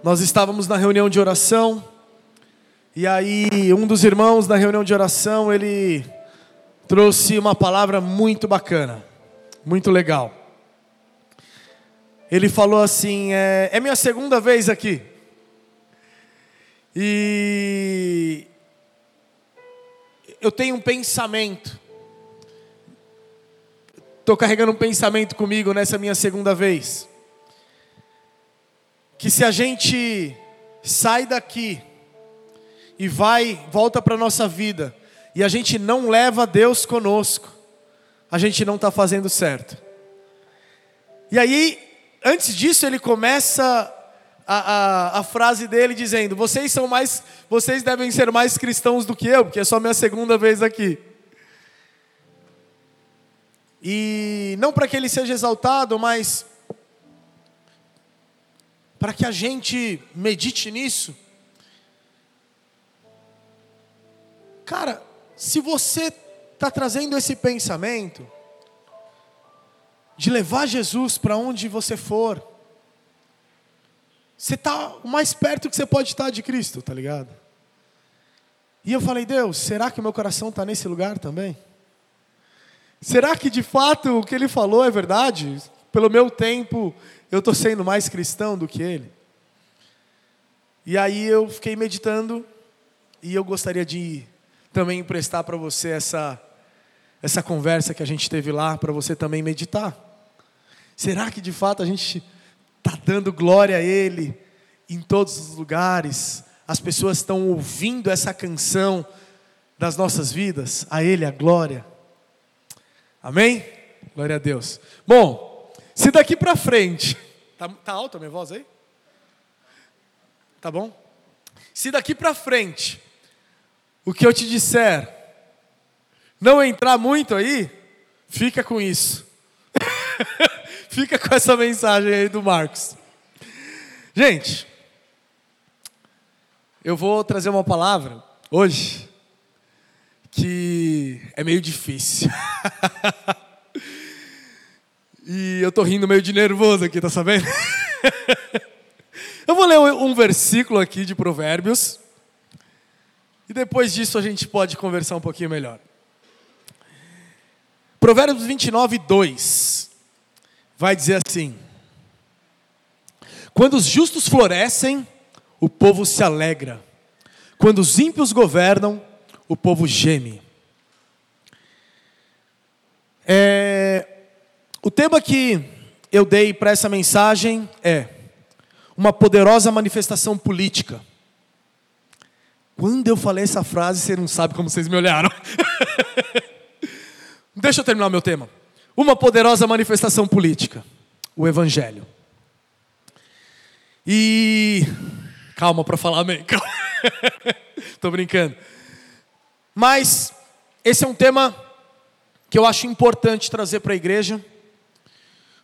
Nós estávamos na reunião de oração, e aí um dos irmãos da reunião de oração, ele trouxe uma palavra muito bacana, muito legal. Ele falou assim: é, é minha segunda vez aqui. E eu tenho um pensamento. Estou carregando um pensamento comigo nessa minha segunda vez que se a gente sai daqui e vai, volta para a nossa vida, e a gente não leva Deus conosco, a gente não está fazendo certo. E aí, antes disso, ele começa a, a, a, frase dele dizendo: Vocês são mais, vocês devem ser mais cristãos do que eu, porque é só minha segunda vez aqui. E não para que ele seja exaltado, mas para que a gente medite nisso. Cara, se você está trazendo esse pensamento de levar Jesus para onde você for, você está o mais perto que você pode estar de Cristo, tá ligado? E eu falei, Deus, será que o meu coração está nesse lugar também? Será que de fato o que ele falou é verdade? Pelo meu tempo, eu estou sendo mais cristão do que ele. E aí eu fiquei meditando e eu gostaria de também emprestar para você essa essa conversa que a gente teve lá para você também meditar. Será que de fato a gente está dando glória a Ele em todos os lugares? As pessoas estão ouvindo essa canção das nossas vidas? A Ele a glória. Amém? Glória a Deus. Bom, se daqui para frente Tá, tá alta a minha voz aí? Tá bom? Se daqui para frente o que eu te disser não entrar muito aí, fica com isso. fica com essa mensagem aí do Marcos. Gente, eu vou trazer uma palavra hoje que é meio difícil. E eu tô rindo meio de nervoso aqui, tá sabendo? eu vou ler um versículo aqui de Provérbios. E depois disso a gente pode conversar um pouquinho melhor. Provérbios 29, 2 vai dizer assim: Quando os justos florescem, o povo se alegra. Quando os ímpios governam, o povo geme. É, o tema que eu dei para essa mensagem é uma poderosa manifestação política. Quando eu falei essa frase, você não sabe como vocês me olharam. Deixa eu terminar o meu tema. Uma poderosa manifestação política. O Evangelho. E. Calma para falar amém. Estou brincando. Mas esse é um tema que eu acho importante trazer para a igreja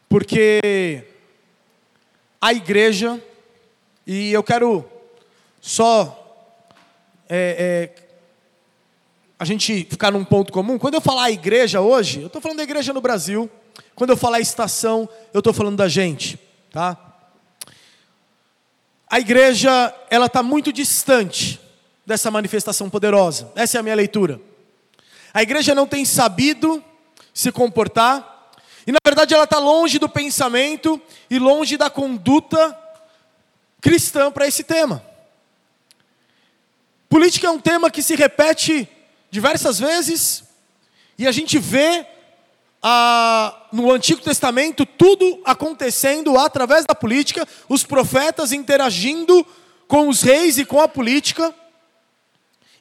porque a igreja, e eu quero só é, é, a gente ficar num ponto comum. Quando eu falar igreja hoje, eu estou falando da igreja no Brasil. Quando eu falar estação, eu estou falando da gente, tá? A igreja, ela está muito distante dessa manifestação poderosa. Essa é a minha leitura. A igreja não tem sabido se comportar e na verdade ela está longe do pensamento e longe da conduta cristã para esse tema. Política é um tema que se repete diversas vezes, e a gente vê ah, no Antigo Testamento tudo acontecendo através da política, os profetas interagindo com os reis e com a política.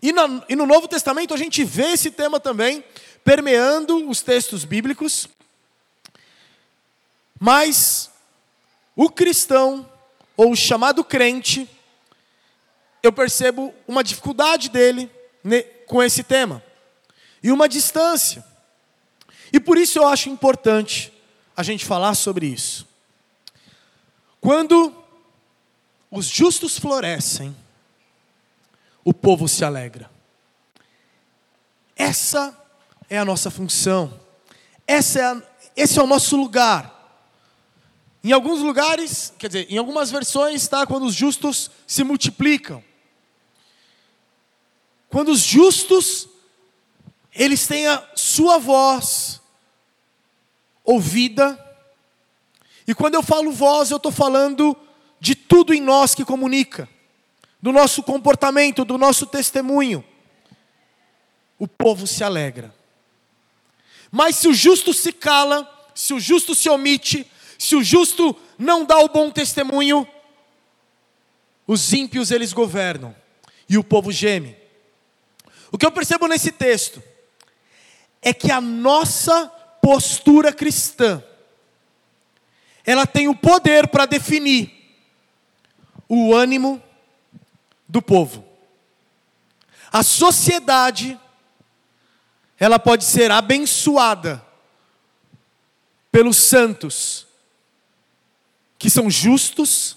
E, na, e no Novo Testamento a gente vê esse tema também permeando os textos bíblicos. Mas o cristão, ou o chamado crente, eu percebo uma dificuldade dele com esse tema e uma distância. E por isso eu acho importante a gente falar sobre isso. Quando os justos florescem, o povo se alegra. Essa é a nossa função. Essa é a, esse é o nosso lugar. Em alguns lugares, quer dizer, em algumas versões está quando os justos se multiplicam. Quando os justos eles têm a sua voz ouvida. E quando eu falo voz, eu estou falando de tudo em nós que comunica, do nosso comportamento, do nosso testemunho. O povo se alegra. Mas se o justo se cala, se o justo se omite, se o justo não dá o bom testemunho, os ímpios eles governam e o povo geme. O que eu percebo nesse texto é que a nossa postura cristã ela tem o poder para definir o ânimo do povo. A sociedade ela pode ser abençoada pelos santos que são justos,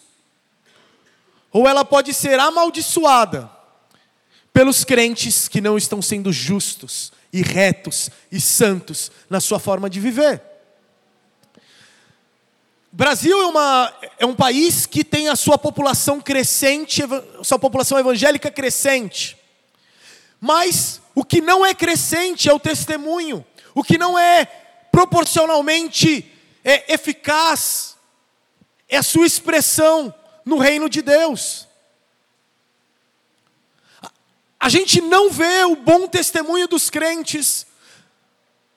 ou ela pode ser amaldiçoada pelos crentes que não estão sendo justos e retos e santos na sua forma de viver. Brasil é, uma, é um país que tem a sua população crescente, sua população evangélica crescente. Mas o que não é crescente é o testemunho. O que não é proporcionalmente é eficaz é a sua expressão no reino de Deus. A gente não vê o bom testemunho dos crentes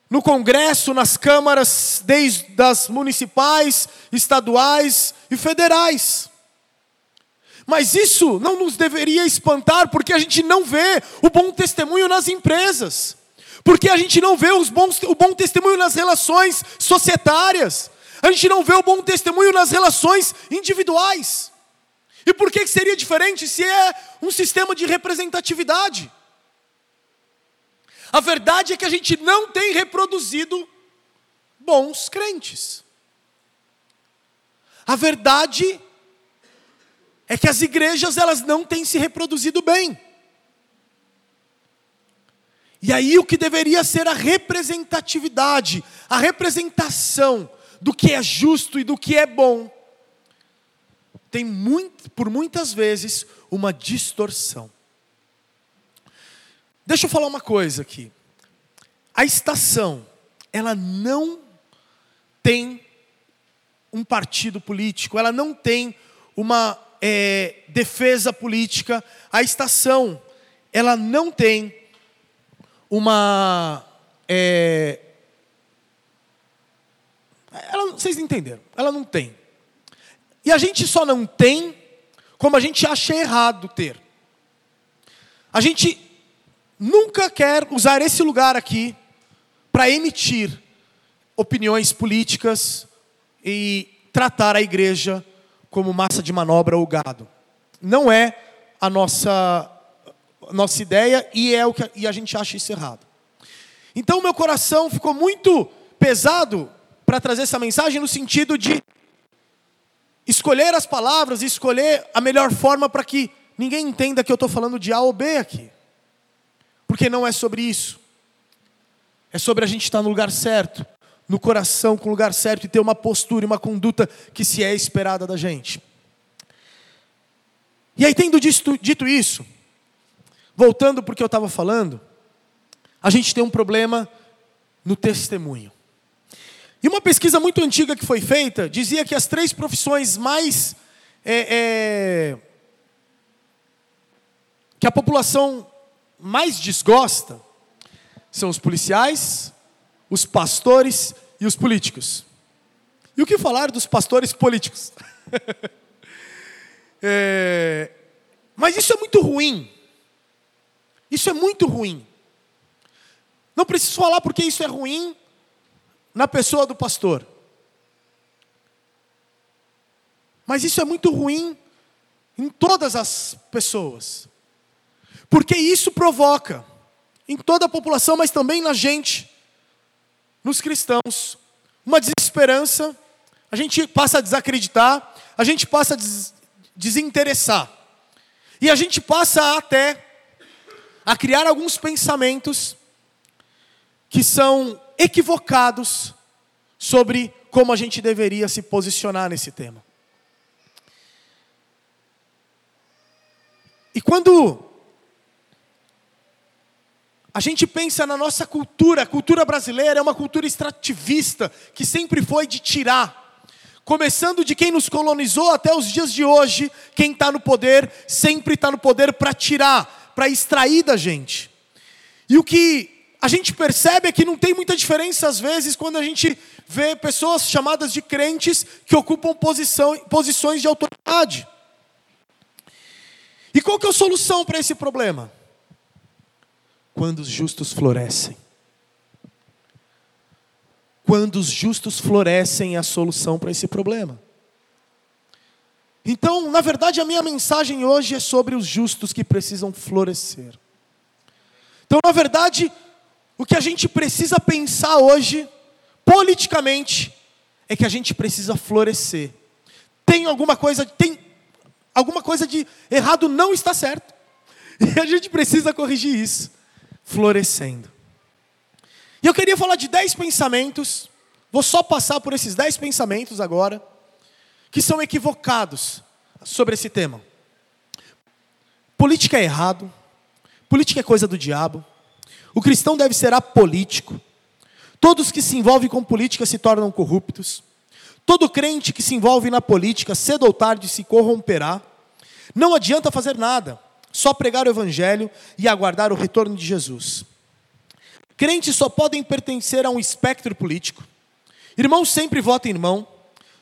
no Congresso, nas câmaras, desde as municipais, estaduais e federais. Mas isso não nos deveria espantar, porque a gente não vê o bom testemunho nas empresas, porque a gente não vê os bons, o bom testemunho nas relações societárias, a gente não vê o bom testemunho nas relações individuais. E por que seria diferente se é um sistema de representatividade? A verdade é que a gente não tem reproduzido bons crentes. A verdade é que as igrejas elas não têm se reproduzido bem. E aí o que deveria ser a representatividade, a representação do que é justo e do que é bom, tem muito, por muitas vezes uma distorção. Deixa eu falar uma coisa aqui. A estação, ela não tem um partido político, ela não tem uma é, defesa política. A estação, ela não tem uma. É, ela, vocês entenderam? Ela não tem. E a gente só não tem como a gente acha errado ter. A gente nunca quer usar esse lugar aqui para emitir opiniões políticas e tratar a igreja como massa de manobra ou gado. Não é a nossa a nossa ideia e é o que e a gente acha isso errado. Então meu coração ficou muito pesado para trazer essa mensagem no sentido de escolher as palavras e escolher a melhor forma para que ninguém entenda que eu estou falando de A ou B aqui. Porque não é sobre isso. É sobre a gente estar no lugar certo, no coração com o lugar certo e ter uma postura e uma conduta que se é esperada da gente. E aí, tendo dito isso, voltando porque eu estava falando, a gente tem um problema no testemunho. E uma pesquisa muito antiga que foi feita dizia que as três profissões mais. É, é, que a população mais desgosta são os policiais, os pastores e os políticos. E o que falar dos pastores políticos? é, mas isso é muito ruim. Isso é muito ruim. Não preciso falar porque isso é ruim, na pessoa do pastor. Mas isso é muito ruim em todas as pessoas. Porque isso provoca, em toda a população, mas também na gente, nos cristãos, uma desesperança, a gente passa a desacreditar, a gente passa a des desinteressar. E a gente passa até a criar alguns pensamentos que são equivocados sobre como a gente deveria se posicionar nesse tema. E quando a gente pensa na nossa cultura, a cultura brasileira é uma cultura extrativista, que sempre foi de tirar. Começando de quem nos colonizou até os dias de hoje, quem está no poder sempre está no poder para tirar, para extrair da gente. E o que a gente percebe que não tem muita diferença às vezes quando a gente vê pessoas chamadas de crentes que ocupam posição, posições de autoridade. E qual que é a solução para esse problema? Quando os justos florescem. Quando os justos florescem, é a solução para esse problema. Então, na verdade, a minha mensagem hoje é sobre os justos que precisam florescer. Então, na verdade, o que a gente precisa pensar hoje, politicamente, é que a gente precisa florescer. Tem alguma coisa, tem alguma coisa de errado não está certo. E a gente precisa corrigir isso, florescendo. E eu queria falar de dez pensamentos, vou só passar por esses dez pensamentos agora, que são equivocados sobre esse tema. Política é errado, política é coisa do diabo, o cristão deve ser apolítico, todos que se envolvem com política se tornam corruptos, todo crente que se envolve na política cedo ou tarde se corromperá, não adianta fazer nada, só pregar o Evangelho e aguardar o retorno de Jesus. Crentes só podem pertencer a um espectro político. Irmão sempre vota em irmão.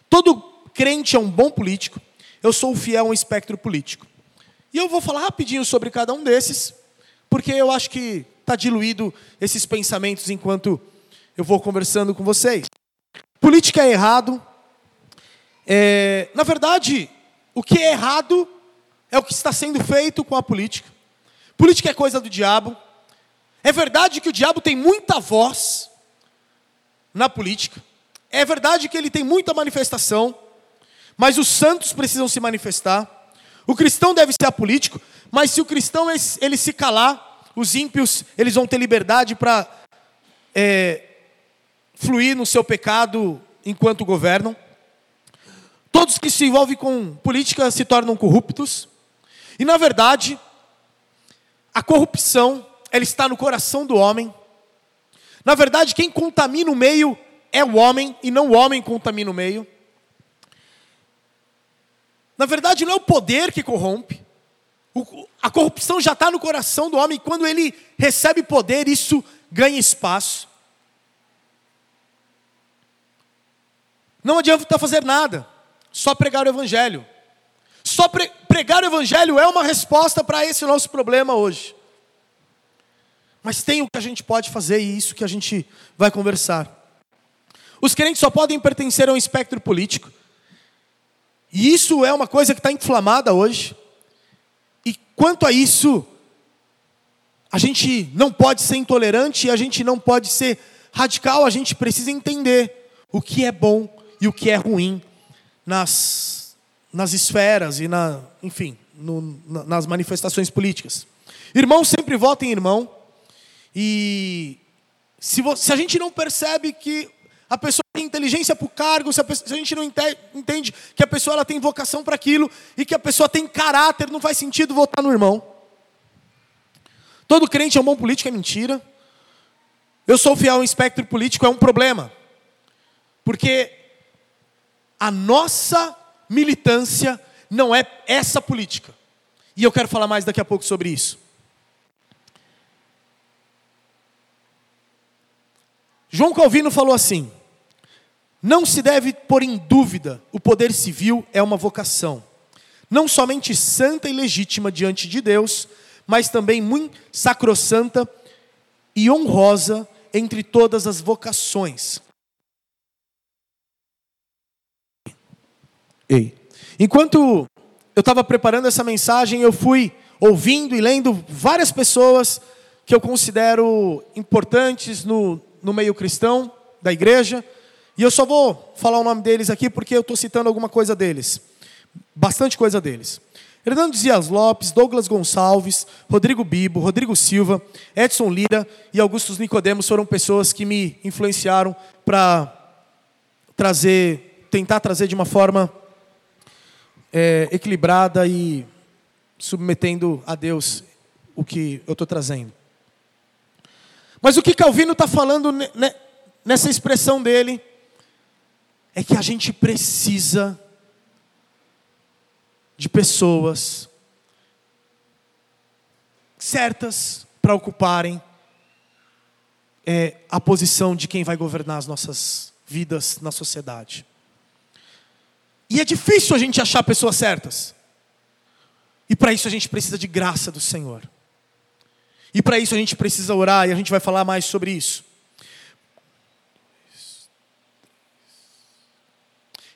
Todo crente é um bom político. Eu sou fiel a um espectro político. E eu vou falar rapidinho sobre cada um desses, porque eu acho que está diluído esses pensamentos enquanto eu vou conversando com vocês. Política é errado. É, na verdade, o que é errado é o que está sendo feito com a política. Política é coisa do diabo. É verdade que o diabo tem muita voz na política. É verdade que ele tem muita manifestação. Mas os santos precisam se manifestar. O cristão deve ser apolítico. Mas se o cristão ele se calar, os ímpios eles vão ter liberdade para é, fluir no seu pecado enquanto governam. Todos que se envolvem com política se tornam corruptos. E na verdade, a corrupção, ela está no coração do homem. Na verdade, quem contamina o meio é o homem e não o homem contamina o meio. Na verdade, não é o poder que corrompe. A corrupção já está no coração do homem quando ele recebe poder, isso ganha espaço. Não adianta fazer nada, só pregar o Evangelho. Só pre pregar o Evangelho é uma resposta para esse nosso problema hoje. Mas tem o que a gente pode fazer e isso que a gente vai conversar. Os crentes só podem pertencer a um espectro político. E isso é uma coisa que está inflamada hoje. E quanto a isso, a gente não pode ser intolerante, a gente não pode ser radical, a gente precisa entender o que é bom e o que é ruim nas nas esferas e na, enfim, no, nas manifestações políticas. Irmão sempre vota em irmão. E se, se a gente não percebe que a pessoa tem inteligência para o cargo, se a, pessoa, se a, gente não entende que a pessoa ela tem vocação para aquilo e que a pessoa tem caráter, não faz sentido votar no irmão. Todo crente é um bom político, é mentira. Eu sou fiel ao espectro político, é um problema. Porque a nossa militância não é essa política. E eu quero falar mais daqui a pouco sobre isso. João Calvino falou assim: não se deve pôr em dúvida o poder civil é uma vocação, não somente santa e legítima diante de Deus, mas também muito sacrossanta e honrosa entre todas as vocações. Ei. Enquanto eu estava preparando essa mensagem, eu fui ouvindo e lendo várias pessoas que eu considero importantes no, no meio cristão da igreja. E eu só vou falar o nome deles aqui porque eu estou citando alguma coisa deles. Bastante coisa deles. Hernando Dias Lopes, Douglas Gonçalves, Rodrigo Bibo, Rodrigo Silva, Edson Lira e Augustus Nicodemos foram pessoas que me influenciaram para trazer, tentar trazer de uma forma é, equilibrada e submetendo a Deus o que eu estou trazendo. Mas o que Calvino está falando nessa expressão dele é que a gente precisa de pessoas certas para ocuparem é, a posição de quem vai governar as nossas vidas na sociedade. E é difícil a gente achar pessoas certas. E para isso a gente precisa de graça do Senhor. E para isso a gente precisa orar e a gente vai falar mais sobre isso.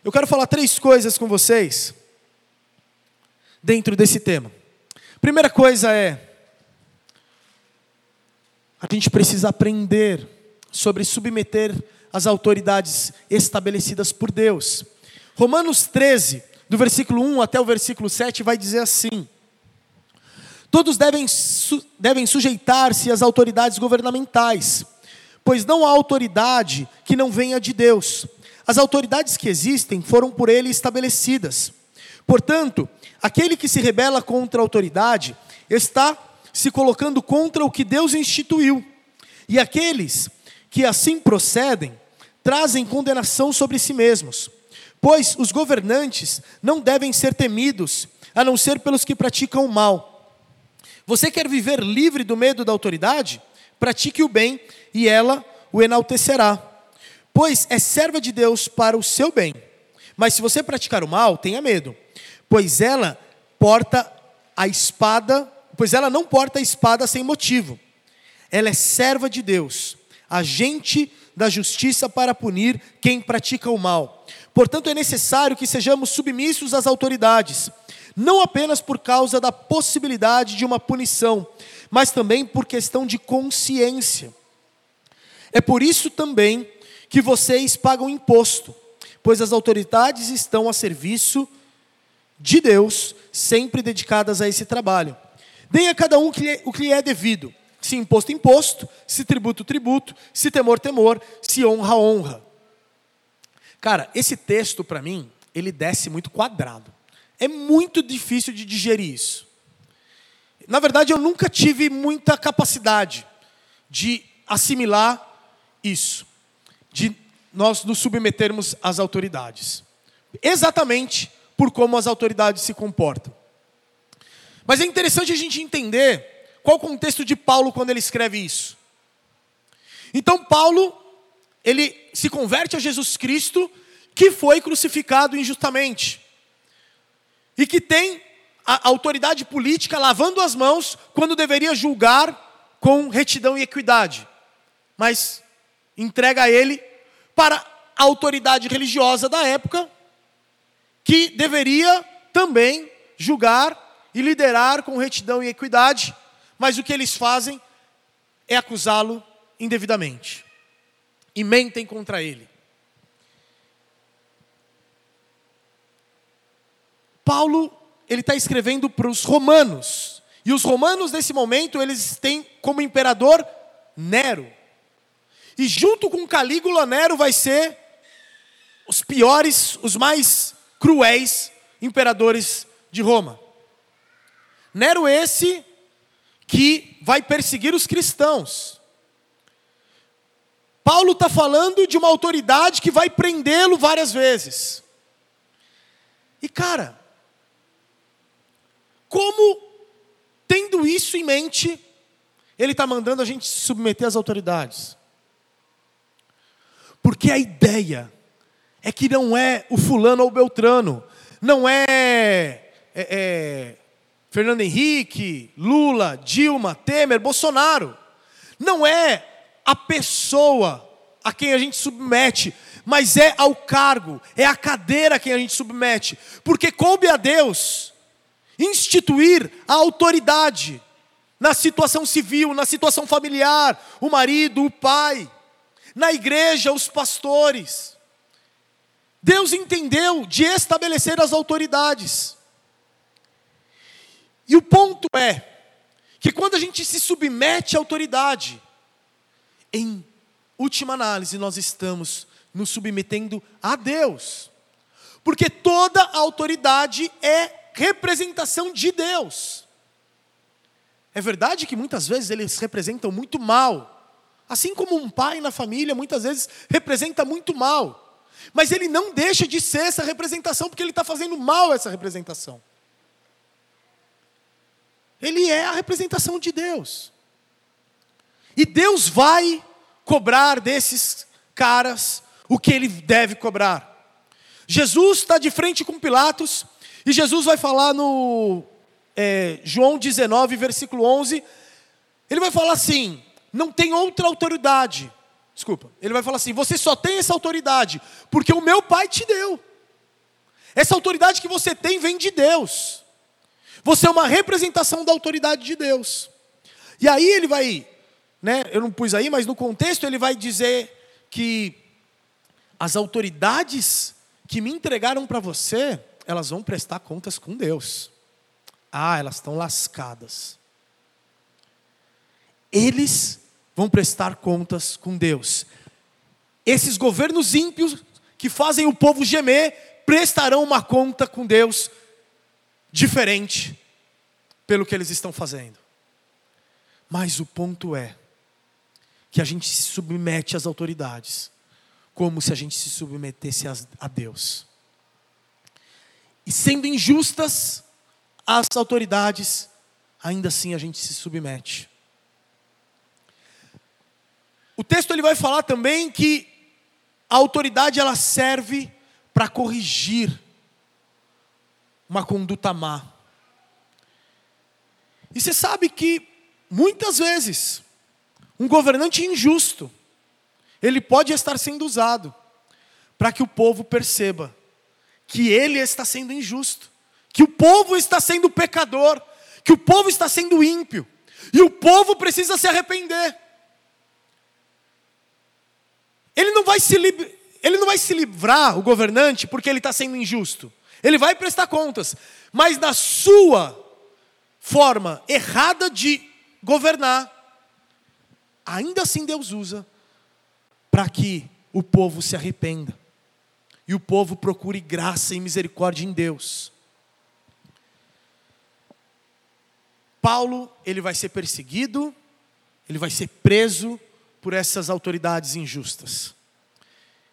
Eu quero falar três coisas com vocês dentro desse tema. Primeira coisa é a gente precisa aprender sobre submeter as autoridades estabelecidas por Deus. Romanos 13, do versículo 1 até o versículo 7, vai dizer assim: Todos devem, su devem sujeitar-se às autoridades governamentais, pois não há autoridade que não venha de Deus. As autoridades que existem foram por ele estabelecidas. Portanto, aquele que se rebela contra a autoridade está se colocando contra o que Deus instituiu. E aqueles que assim procedem trazem condenação sobre si mesmos. Pois os governantes não devem ser temidos, a não ser pelos que praticam o mal você quer viver livre do medo da autoridade? Pratique o bem e ela o enaltecerá. Pois é serva de Deus para o seu bem. Mas se você praticar o mal, tenha medo, pois ela porta a espada, pois ela não porta a espada sem motivo. Ela é serva de Deus, agente da justiça para punir quem pratica o mal. Portanto, é necessário que sejamos submissos às autoridades não apenas por causa da possibilidade de uma punição, mas também por questão de consciência. É por isso também que vocês pagam imposto, pois as autoridades estão a serviço de Deus, sempre dedicadas a esse trabalho. Deem a cada um o que lhe é devido. Se imposto, imposto, se tributo, tributo, se temor, temor, se honra, honra. Cara, esse texto para mim, ele desce muito quadrado. É muito difícil de digerir isso. Na verdade, eu nunca tive muita capacidade de assimilar isso, de nós nos submetermos às autoridades. Exatamente por como as autoridades se comportam. Mas é interessante a gente entender qual o contexto de Paulo quando ele escreve isso. Então, Paulo, ele se converte a Jesus Cristo, que foi crucificado injustamente e que tem a autoridade política lavando as mãos quando deveria julgar com retidão e equidade. Mas entrega ele para a autoridade religiosa da época, que deveria também julgar e liderar com retidão e equidade, mas o que eles fazem é acusá-lo indevidamente e mentem contra ele. Paulo ele está escrevendo para os romanos. E os romanos, nesse momento, eles têm como imperador Nero. E junto com Calígula, Nero vai ser os piores, os mais cruéis imperadores de Roma. Nero esse que vai perseguir os cristãos. Paulo está falando de uma autoridade que vai prendê-lo várias vezes. E cara, como, tendo isso em mente, ele está mandando a gente se submeter às autoridades? Porque a ideia é que não é o fulano ou o beltrano, não é, é, é Fernando Henrique, Lula, Dilma, Temer, Bolsonaro. Não é a pessoa a quem a gente submete, mas é ao cargo, é a cadeira a quem a gente submete. Porque coube a Deus instituir a autoridade na situação civil, na situação familiar, o marido, o pai, na igreja, os pastores. Deus entendeu de estabelecer as autoridades. E o ponto é que quando a gente se submete à autoridade, em última análise, nós estamos nos submetendo a Deus. Porque toda autoridade é representação de Deus. É verdade que muitas vezes eles representam muito mal. Assim como um pai na família muitas vezes representa muito mal. Mas ele não deixa de ser essa representação porque ele está fazendo mal essa representação. Ele é a representação de Deus. E Deus vai cobrar desses caras o que ele deve cobrar. Jesus está de frente com Pilatos, e Jesus vai falar no é, João 19, versículo 11, ele vai falar assim: não tem outra autoridade. Desculpa, ele vai falar assim: você só tem essa autoridade, porque o meu pai te deu. Essa autoridade que você tem vem de Deus. Você é uma representação da autoridade de Deus. E aí ele vai, né, eu não pus aí, mas no contexto ele vai dizer que as autoridades que me entregaram para você, elas vão prestar contas com Deus. Ah, elas estão lascadas. Eles vão prestar contas com Deus. Esses governos ímpios que fazem o povo gemer prestarão uma conta com Deus diferente pelo que eles estão fazendo. Mas o ponto é que a gente se submete às autoridades como se a gente se submetesse a Deus. E sendo injustas as autoridades, ainda assim a gente se submete. O texto ele vai falar também que a autoridade ela serve para corrigir uma conduta má. E você sabe que muitas vezes um governante injusto ele pode estar sendo usado para que o povo perceba que ele está sendo injusto, que o povo está sendo pecador, que o povo está sendo ímpio, e o povo precisa se arrepender. Ele não vai se, ele não vai se livrar, o governante, porque ele está sendo injusto. Ele vai prestar contas, mas na sua forma errada de governar, ainda assim Deus usa para que o povo se arrependa e o povo procure graça e misericórdia em Deus. Paulo, ele vai ser perseguido, ele vai ser preso por essas autoridades injustas.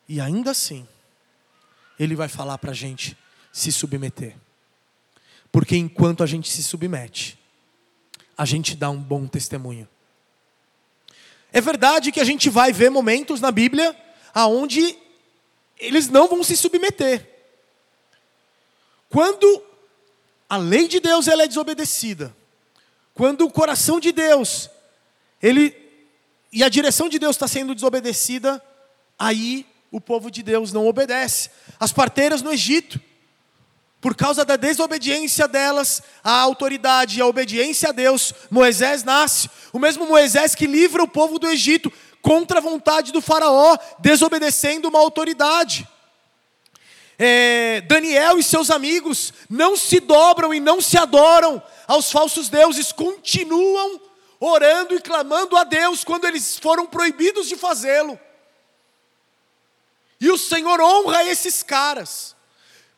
E ainda assim, ele vai falar para a gente se submeter. Porque enquanto a gente se submete, a gente dá um bom testemunho. É verdade que a gente vai ver momentos na Bíblia aonde eles não vão se submeter. Quando a lei de Deus ela é desobedecida, quando o coração de Deus ele e a direção de Deus está sendo desobedecida, aí o povo de Deus não obedece. As parteiras no Egito, por causa da desobediência delas à autoridade e à obediência a Deus, Moisés nasce. O mesmo Moisés que livra o povo do Egito contra a vontade do Faraó, desobedecendo uma autoridade. É, Daniel e seus amigos não se dobram e não se adoram aos falsos deuses, continuam orando e clamando a Deus quando eles foram proibidos de fazê-lo. E o Senhor honra esses caras.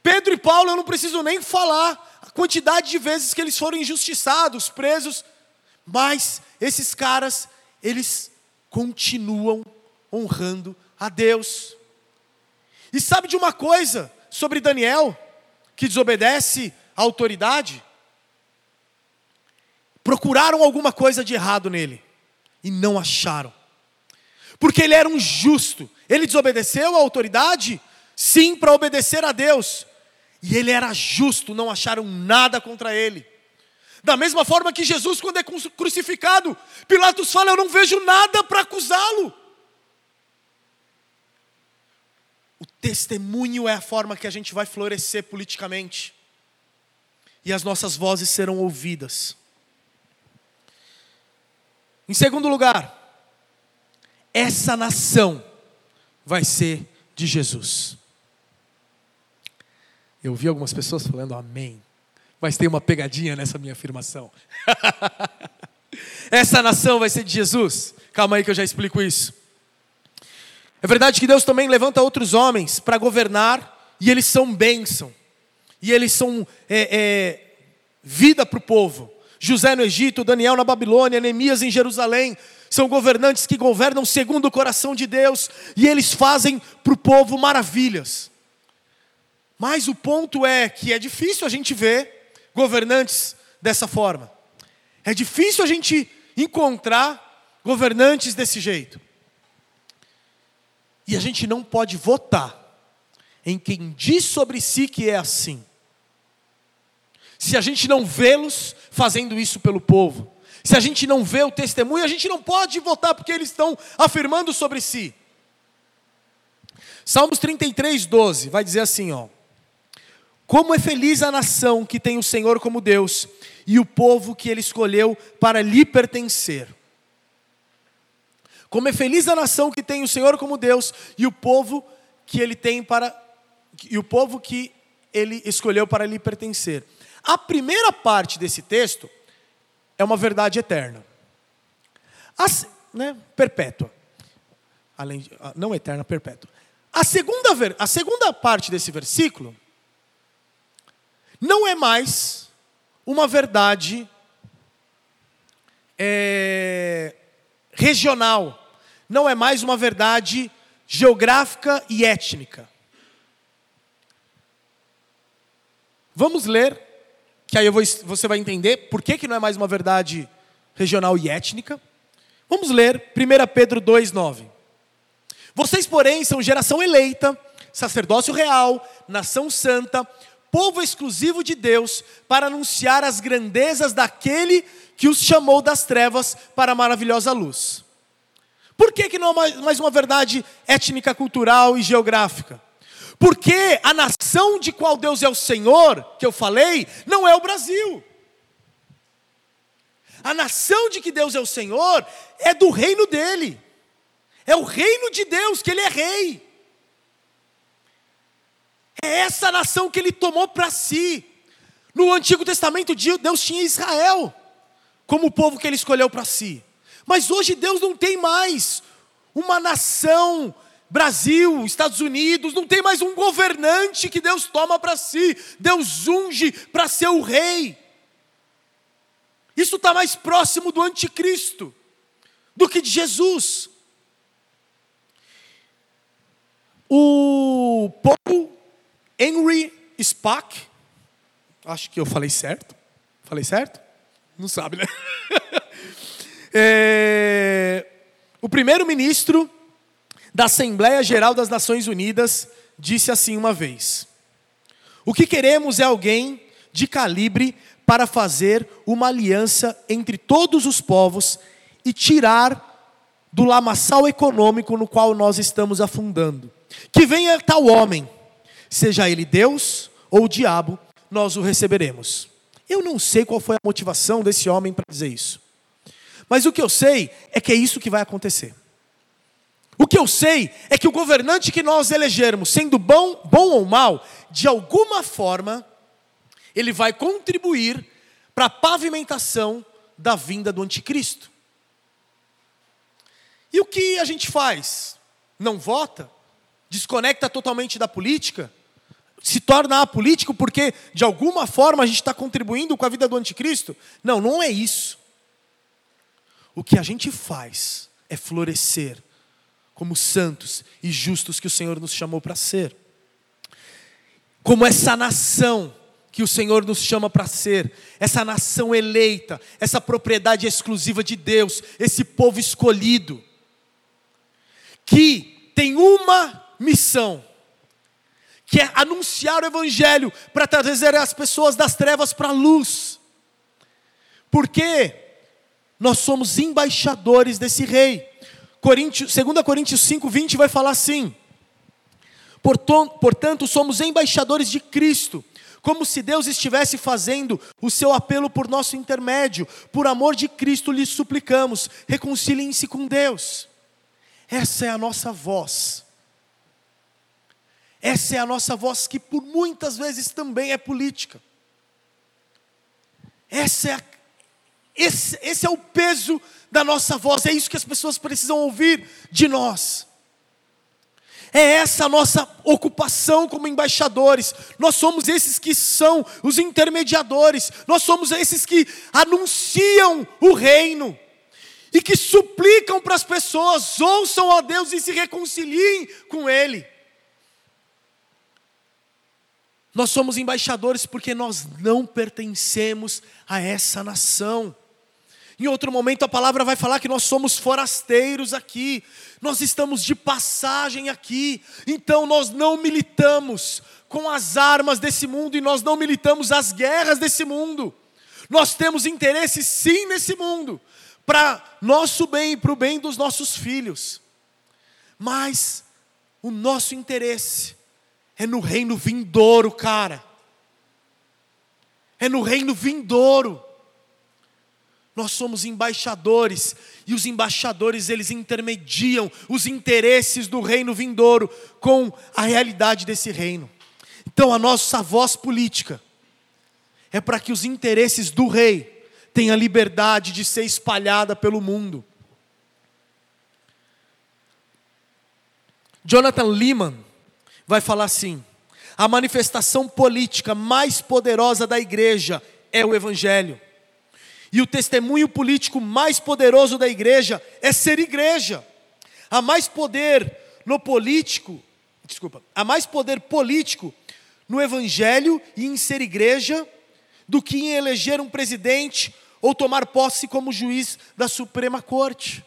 Pedro e Paulo, eu não preciso nem falar a quantidade de vezes que eles foram injustiçados, presos, mas esses caras, eles continuam honrando a Deus. E sabe de uma coisa sobre Daniel, que desobedece à autoridade? Procuraram alguma coisa de errado nele e não acharam. Porque ele era um justo. Ele desobedeceu à autoridade? Sim, para obedecer a Deus. E ele era justo, não acharam nada contra ele. Da mesma forma que Jesus, quando é crucificado, Pilatos fala: Eu não vejo nada para acusá-lo. O testemunho é a forma que a gente vai florescer politicamente, e as nossas vozes serão ouvidas. Em segundo lugar, essa nação vai ser de Jesus. Eu vi algumas pessoas falando amém, mas tem uma pegadinha nessa minha afirmação. Essa nação vai ser de Jesus. Calma aí que eu já explico isso. É verdade que Deus também levanta outros homens para governar, e eles são bênção, e eles são é, é, vida para o povo. José no Egito, Daniel na Babilônia, Neemias em Jerusalém, são governantes que governam segundo o coração de Deus, e eles fazem para o povo maravilhas. Mas o ponto é que é difícil a gente ver governantes dessa forma. É difícil a gente encontrar governantes desse jeito. E a gente não pode votar em quem diz sobre si que é assim. Se a gente não vê-los fazendo isso pelo povo, se a gente não vê o testemunho, a gente não pode votar porque eles estão afirmando sobre si. Salmos 33, 12 vai dizer assim: ó. Como é feliz a nação que tem o Senhor como Deus e o povo que ele escolheu para lhe pertencer. Como é feliz a nação que tem o Senhor como Deus e o povo que ele tem para e o povo que ele escolheu para lhe pertencer. A primeira parte desse texto é uma verdade eterna. As, né, perpétua. Além de, ah, não eterna, perpétua. A segunda, a segunda parte desse versículo não é mais uma verdade é, regional, não é mais uma verdade geográfica e étnica. Vamos ler que aí vou, você vai entender por que, que não é mais uma verdade regional e étnica. Vamos ler 1 Pedro 2,9. Vocês, porém, são geração eleita, sacerdócio real, nação santa, povo exclusivo de Deus, para anunciar as grandezas daquele que os chamou das trevas para a maravilhosa luz. Por que, que não é mais uma verdade étnica, cultural e geográfica? Porque a nação de qual Deus é o Senhor, que eu falei, não é o Brasil. A nação de que Deus é o Senhor é do reino dele. É o reino de Deus, que ele é rei. É essa nação que ele tomou para si. No Antigo Testamento, Deus tinha Israel como o povo que ele escolheu para si. Mas hoje Deus não tem mais uma nação Brasil, Estados Unidos, não tem mais um governante que Deus toma para si, Deus unge para ser o rei. Isso está mais próximo do anticristo do que de Jesus. O Paul Henry Spack, acho que eu falei certo, falei certo? Não sabe, né? é, o primeiro-ministro da Assembleia Geral das Nações Unidas disse assim uma vez: O que queremos é alguém de calibre para fazer uma aliança entre todos os povos e tirar do lamaçal econômico no qual nós estamos afundando. Que venha tal homem, seja ele Deus ou o diabo, nós o receberemos. Eu não sei qual foi a motivação desse homem para dizer isso. Mas o que eu sei é que é isso que vai acontecer. O que eu sei é que o governante que nós elegermos, sendo bom, bom ou mal, de alguma forma, ele vai contribuir para a pavimentação da vinda do anticristo. E o que a gente faz? Não vota? Desconecta totalmente da política? Se torna apolítico porque, de alguma forma, a gente está contribuindo com a vida do anticristo? Não, não é isso. O que a gente faz é florescer como santos e justos que o Senhor nos chamou para ser. Como essa nação que o Senhor nos chama para ser, essa nação eleita, essa propriedade exclusiva de Deus, esse povo escolhido, que tem uma missão, que é anunciar o Evangelho para trazer as pessoas das trevas para a luz, porque nós somos embaixadores desse Rei. Coríntios, 2 Coríntios 5, 20 vai falar assim: Portanto, somos embaixadores de Cristo, como se Deus estivesse fazendo o seu apelo por nosso intermédio. Por amor de Cristo lhes suplicamos, reconciliem-se com Deus. Essa é a nossa voz. Essa é a nossa voz que por muitas vezes também é política. Essa é a, esse, esse é o peso da nossa voz, é isso que as pessoas precisam ouvir de nós. É essa a nossa ocupação como embaixadores. Nós somos esses que são os intermediadores. Nós somos esses que anunciam o reino e que suplicam para as pessoas: ouçam a Deus e se reconciliem com Ele. Nós somos embaixadores porque nós não pertencemos a essa nação. Em outro momento a palavra vai falar que nós somos forasteiros aqui, nós estamos de passagem aqui, então nós não militamos com as armas desse mundo e nós não militamos as guerras desse mundo. Nós temos interesse sim nesse mundo, para nosso bem e para o bem dos nossos filhos, mas o nosso interesse é no reino vindouro, cara. É no reino vindouro. Nós somos embaixadores e os embaixadores eles intermediam os interesses do reino vindouro com a realidade desse reino. Então a nossa voz política é para que os interesses do rei tenham liberdade de ser espalhada pelo mundo. Jonathan Lehman vai falar assim: a manifestação política mais poderosa da igreja é o evangelho. E o testemunho político mais poderoso da igreja é ser igreja. Há mais poder no político, desculpa, há mais poder político no evangelho e em ser igreja do que em eleger um presidente ou tomar posse como juiz da Suprema Corte.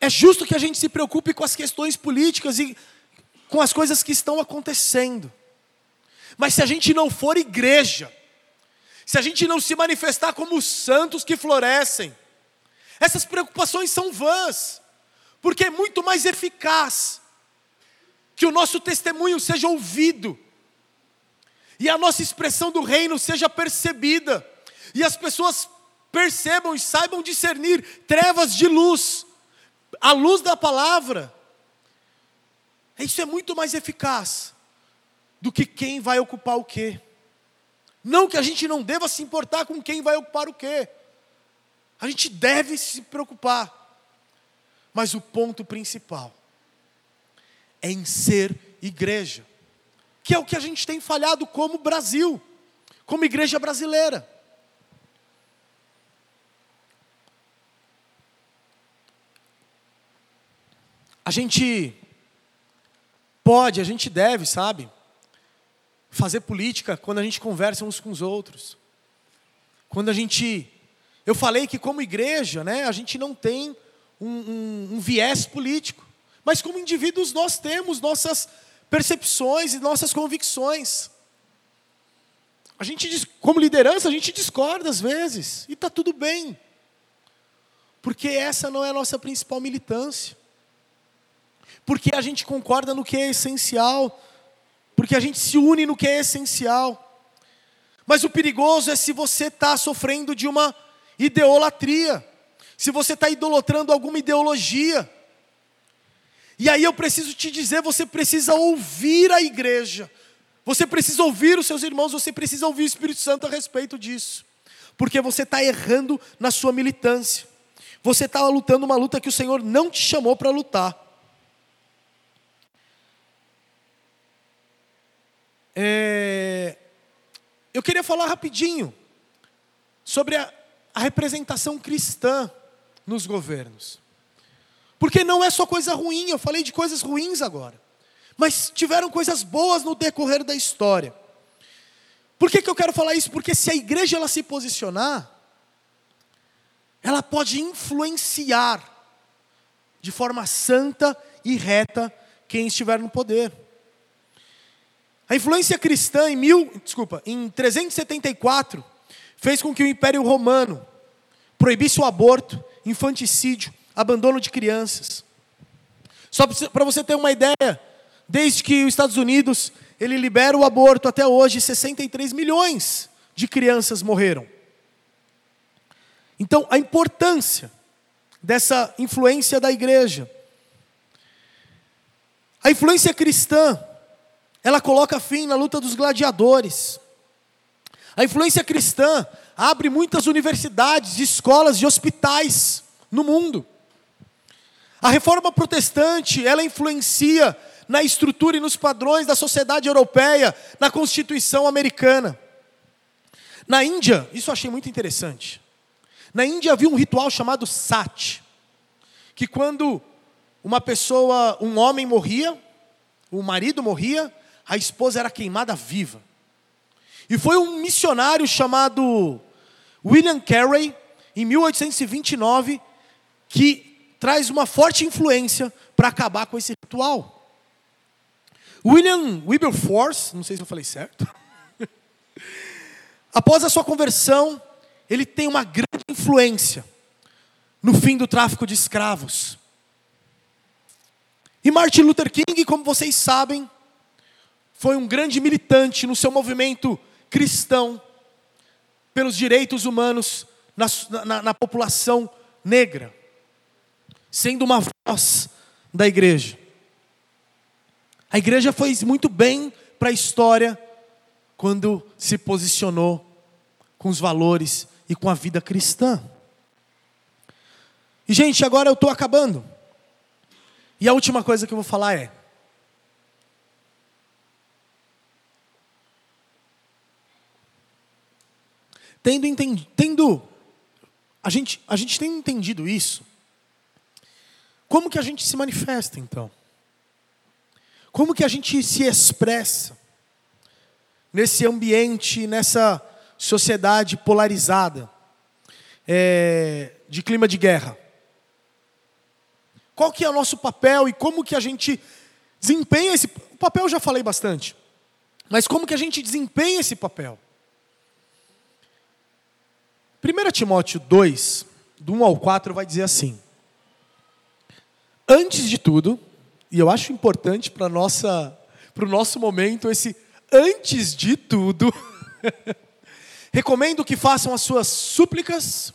É justo que a gente se preocupe com as questões políticas e com as coisas que estão acontecendo. Mas se a gente não for igreja, se a gente não se manifestar como os santos que florescem, essas preocupações são vãs, porque é muito mais eficaz que o nosso testemunho seja ouvido, e a nossa expressão do reino seja percebida, e as pessoas percebam e saibam discernir trevas de luz, a luz da palavra. Isso é muito mais eficaz do que quem vai ocupar o quê. Não que a gente não deva se importar com quem vai ocupar o quê. A gente deve se preocupar. Mas o ponto principal é em ser igreja, que é o que a gente tem falhado como Brasil, como igreja brasileira. A gente pode, a gente deve, sabe? Fazer política quando a gente conversa uns com os outros. Quando a gente. Eu falei que, como igreja, né, a gente não tem um, um, um viés político. Mas, como indivíduos, nós temos nossas percepções e nossas convicções. A gente, como liderança, a gente discorda às vezes, e está tudo bem, porque essa não é a nossa principal militância, porque a gente concorda no que é essencial, porque a gente se une no que é essencial. Mas o perigoso é se você está sofrendo de uma idolatria, se você está idolatrando alguma ideologia. E aí eu preciso te dizer: você precisa ouvir a igreja, você precisa ouvir os seus irmãos, você precisa ouvir o Espírito Santo a respeito disso, porque você está errando na sua militância, você está lutando uma luta que o Senhor não te chamou para lutar. É, eu queria falar rapidinho sobre a, a representação cristã nos governos. Porque não é só coisa ruim, eu falei de coisas ruins agora. Mas tiveram coisas boas no decorrer da história. Por que, que eu quero falar isso? Porque se a igreja ela se posicionar, ela pode influenciar de forma santa e reta quem estiver no poder. A influência cristã em mil, desculpa, em 374 fez com que o Império Romano proibisse o aborto, infanticídio, abandono de crianças. Só para você ter uma ideia, desde que os Estados Unidos ele libera o aborto até hoje, 63 milhões de crianças morreram. Então, a importância dessa influência da igreja. A influência cristã ela coloca fim na luta dos gladiadores. A influência cristã abre muitas universidades, escolas e hospitais no mundo. A reforma protestante, ela influencia na estrutura e nos padrões da sociedade europeia, na Constituição americana. Na Índia, isso eu achei muito interessante. Na Índia havia um ritual chamado sat, que quando uma pessoa, um homem morria, o marido morria, a esposa era queimada viva. E foi um missionário chamado William Carey, em 1829, que traz uma forte influência para acabar com esse ritual. William Wilberforce, não sei se eu falei certo, após a sua conversão, ele tem uma grande influência no fim do tráfico de escravos. E Martin Luther King, como vocês sabem, foi um grande militante no seu movimento cristão pelos direitos humanos na, na, na população negra, sendo uma voz da igreja. A igreja fez muito bem para a história quando se posicionou com os valores e com a vida cristã. E, gente, agora eu estou acabando. E a última coisa que eu vou falar é: tendo, entendi, tendo a gente, a gente tem entendido isso, como que a gente se manifesta então? Como que a gente se expressa nesse ambiente, nessa sociedade polarizada, é, de clima de guerra? Qual que é o nosso papel e como que a gente desempenha esse o papel eu já falei bastante. Mas como que a gente desempenha esse papel? 1 Timóteo 2, do 1 ao 4, vai dizer assim: Antes de tudo, e eu acho importante para o nosso momento esse antes de tudo, recomendo que façam as suas súplicas,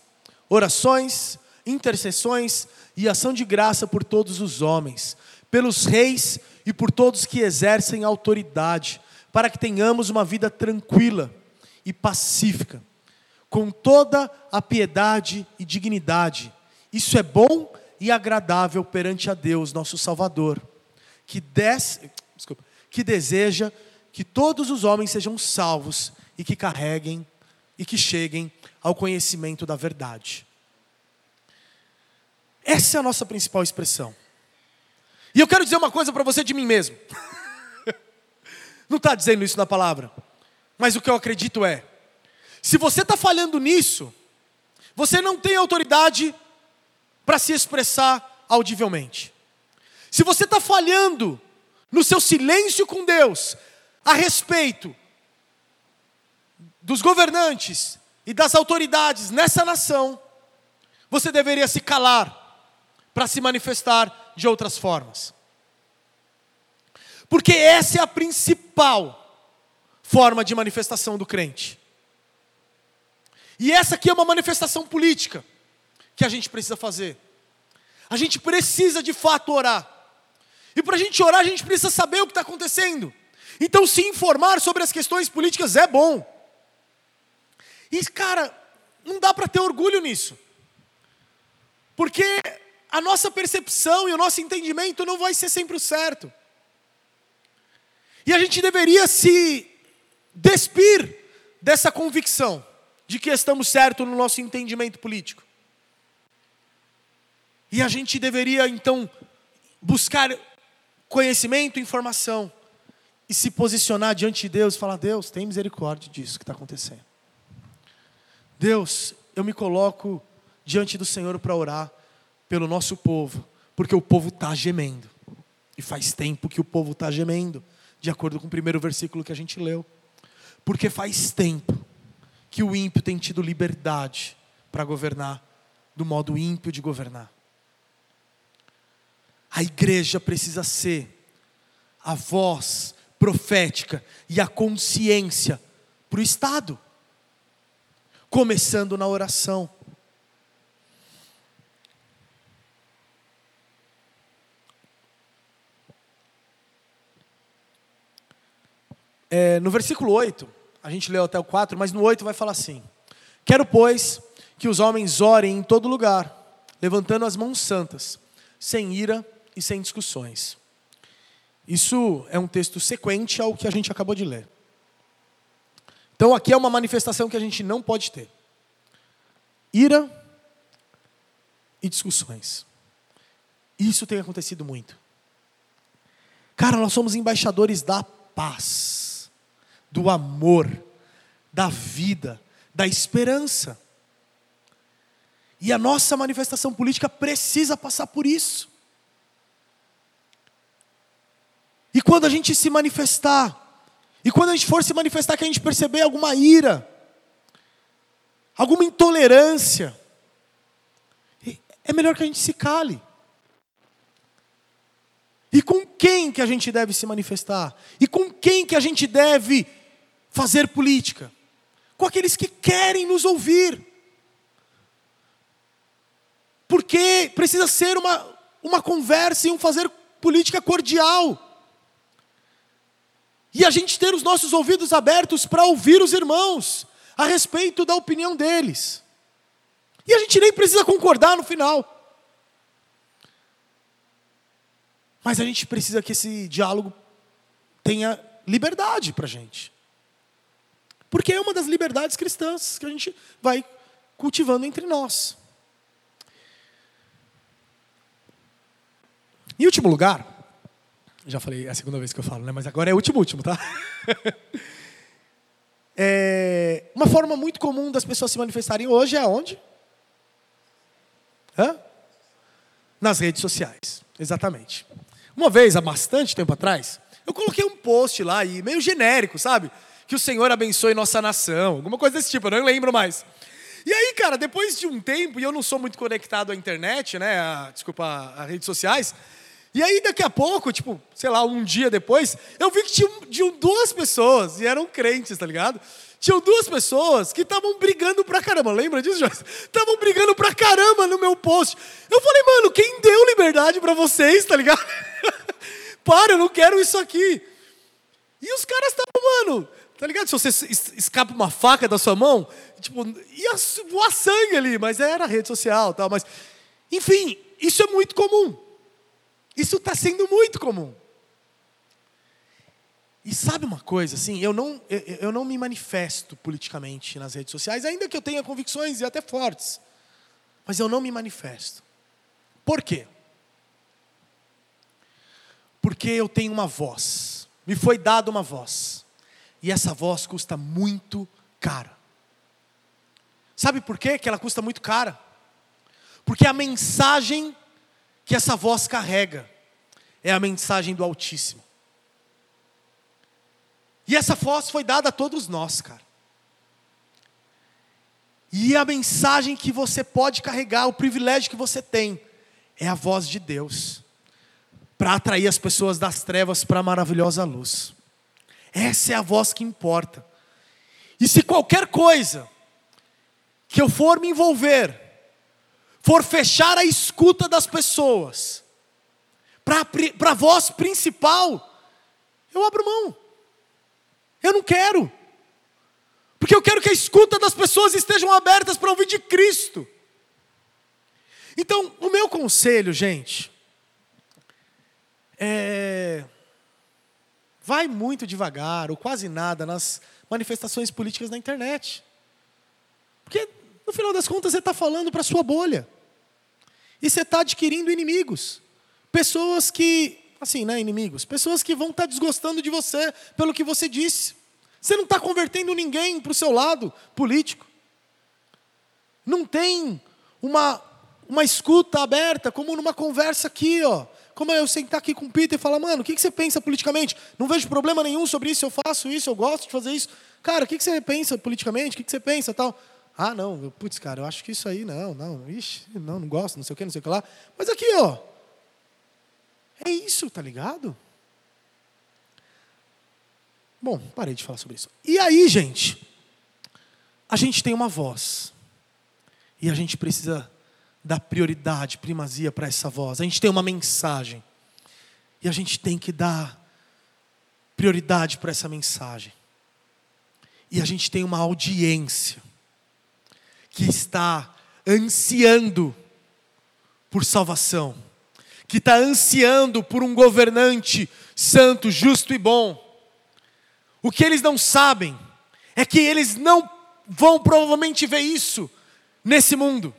orações, intercessões e ação de graça por todos os homens, pelos reis e por todos que exercem autoridade, para que tenhamos uma vida tranquila e pacífica, com toda a piedade e dignidade. Isso é bom e agradável perante a Deus, nosso Salvador, que, des... Desculpa, que deseja que todos os homens sejam salvos e que carreguem e que cheguem ao conhecimento da verdade. Essa é a nossa principal expressão. E eu quero dizer uma coisa para você de mim mesmo. Não está dizendo isso na palavra, mas o que eu acredito é: se você está falhando nisso, você não tem autoridade para se expressar audivelmente. Se você está falhando no seu silêncio com Deus a respeito dos governantes e das autoridades nessa nação, você deveria se calar para se manifestar de outras formas. Porque essa é a principal forma de manifestação do crente. E essa aqui é uma manifestação política que a gente precisa fazer. A gente precisa de fato orar. E para a gente orar, a gente precisa saber o que está acontecendo. Então, se informar sobre as questões políticas é bom. E, cara, não dá para ter orgulho nisso. Porque a nossa percepção e o nosso entendimento não vai ser sempre o certo. E a gente deveria se despir dessa convicção de que estamos certos no nosso entendimento político. E a gente deveria então buscar conhecimento, informação e se posicionar diante de Deus e falar: Deus, tem misericórdia disso que está acontecendo. Deus, eu me coloco diante do Senhor para orar pelo nosso povo, porque o povo está gemendo. E faz tempo que o povo está gemendo, de acordo com o primeiro versículo que a gente leu. Porque faz tempo que o ímpio tem tido liberdade para governar do modo ímpio de governar. A igreja precisa ser a voz profética e a consciência para o Estado, começando na oração. É, no versículo 8, a gente leu até o 4, mas no 8 vai falar assim: Quero, pois, que os homens orem em todo lugar, levantando as mãos santas, sem ira e sem discussões. Isso é um texto sequente ao que a gente acabou de ler. Então aqui é uma manifestação que a gente não pode ter: ira e discussões. Isso tem acontecido muito. Cara, nós somos embaixadores da paz, do amor, da vida, da esperança. E a nossa manifestação política precisa passar por isso. E quando a gente se manifestar, e quando a gente for se manifestar, que a gente perceber alguma ira, alguma intolerância, é melhor que a gente se cale. E com quem que a gente deve se manifestar? E com quem que a gente deve fazer política? Com aqueles que querem nos ouvir. Porque precisa ser uma, uma conversa e um fazer política cordial. E a gente ter os nossos ouvidos abertos para ouvir os irmãos a respeito da opinião deles. E a gente nem precisa concordar no final. Mas a gente precisa que esse diálogo tenha liberdade para a gente. Porque é uma das liberdades cristãs que a gente vai cultivando entre nós. Em último lugar, já falei, é a segunda vez que eu falo, né? mas agora é último, último, tá? é, uma forma muito comum das pessoas se manifestarem hoje é onde? Hã? Nas redes sociais, exatamente. Uma vez, há bastante tempo atrás, eu coloquei um post lá, e meio genérico, sabe? Que o Senhor abençoe nossa nação, alguma coisa desse tipo, eu não lembro mais. E aí, cara, depois de um tempo, e eu não sou muito conectado à internet, né? A, desculpa, às redes sociais, e aí, daqui a pouco, tipo, sei lá, um dia depois, eu vi que tinham, duas pessoas, e eram crentes, tá ligado? Tinham duas pessoas que estavam brigando pra caramba. Lembra disso, Joyce? Estavam brigando pra caramba no meu post. Eu falei, mano, quem deu liberdade pra vocês, tá ligado? Para, eu não quero isso aqui. E os caras estavam, mano, tá ligado? Se você escapa uma faca da sua mão, tipo, ia voar sangue ali, mas era rede social tal. Mas, enfim, isso é muito comum. Isso está sendo muito comum. E sabe uma coisa, assim, eu não, eu, eu não me manifesto politicamente nas redes sociais, ainda que eu tenha convicções e até fortes, mas eu não me manifesto. Por quê? Porque eu tenho uma voz, me foi dada uma voz, e essa voz custa muito cara. Sabe por quê que ela custa muito cara? Porque a mensagem que essa voz carrega é a mensagem do Altíssimo. E essa voz foi dada a todos nós, cara. E a mensagem que você pode carregar, o privilégio que você tem, é a voz de Deus, para atrair as pessoas das trevas para a maravilhosa luz. Essa é a voz que importa. E se qualquer coisa que eu for me envolver, for fechar a escuta das pessoas, para a voz principal, eu abro mão. Eu não quero. Porque eu quero que a escuta das pessoas estejam abertas para ouvir de Cristo. Então, o meu conselho, gente, é. Vai muito devagar, ou quase nada, nas manifestações políticas na internet. Porque, no final das contas, você está falando para a sua bolha. E você está adquirindo inimigos. Pessoas que, assim, né, inimigos, pessoas que vão estar tá desgostando de você pelo que você disse. Você não está convertendo ninguém para o seu lado político. Não tem uma, uma escuta aberta, como numa conversa aqui, ó. Como eu sentar aqui com o Peter e falar, mano, o que, que você pensa politicamente? Não vejo problema nenhum sobre isso, eu faço isso, eu gosto de fazer isso. Cara, o que, que você pensa politicamente? O que, que você pensa tal? Ah, não, putz, cara, eu acho que isso aí, não, não, ixi, não, não gosto, não sei o que, não sei o que lá. Mas aqui, ó, é isso, tá ligado? Bom, parei de falar sobre isso. E aí, gente, a gente tem uma voz. E a gente precisa dar prioridade, primazia para essa voz. A gente tem uma mensagem. E a gente tem que dar prioridade para essa mensagem. E a gente tem uma audiência que está ansiando por salvação que está ansiando por um governante santo, justo e bom. O que eles não sabem é que eles não vão provavelmente ver isso nesse mundo,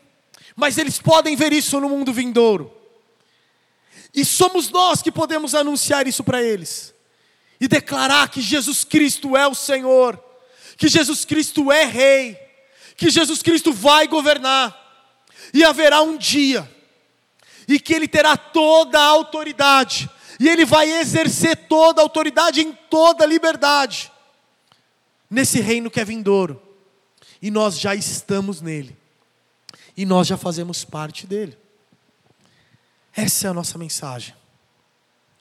mas eles podem ver isso no mundo vindouro. E somos nós que podemos anunciar isso para eles. E declarar que Jesus Cristo é o Senhor, que Jesus Cristo é Rei, que Jesus Cristo vai governar, e haverá um dia, e que Ele terá toda a autoridade, e Ele vai exercer toda a autoridade em toda a liberdade, nesse reino que é vindouro, e nós já estamos nele, e nós já fazemos parte dele. Essa é a nossa mensagem.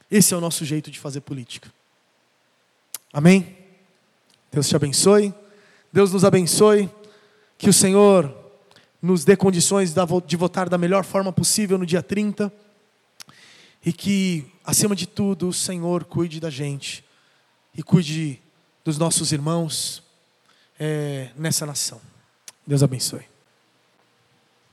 Esse é o nosso jeito de fazer política. Amém? Deus te abençoe. Deus nos abençoe. Que o Senhor nos dê condições de votar da melhor forma possível no dia 30. E que, acima de tudo, o Senhor cuide da gente. E cuide dos nossos irmãos é, nessa nação. Deus abençoe.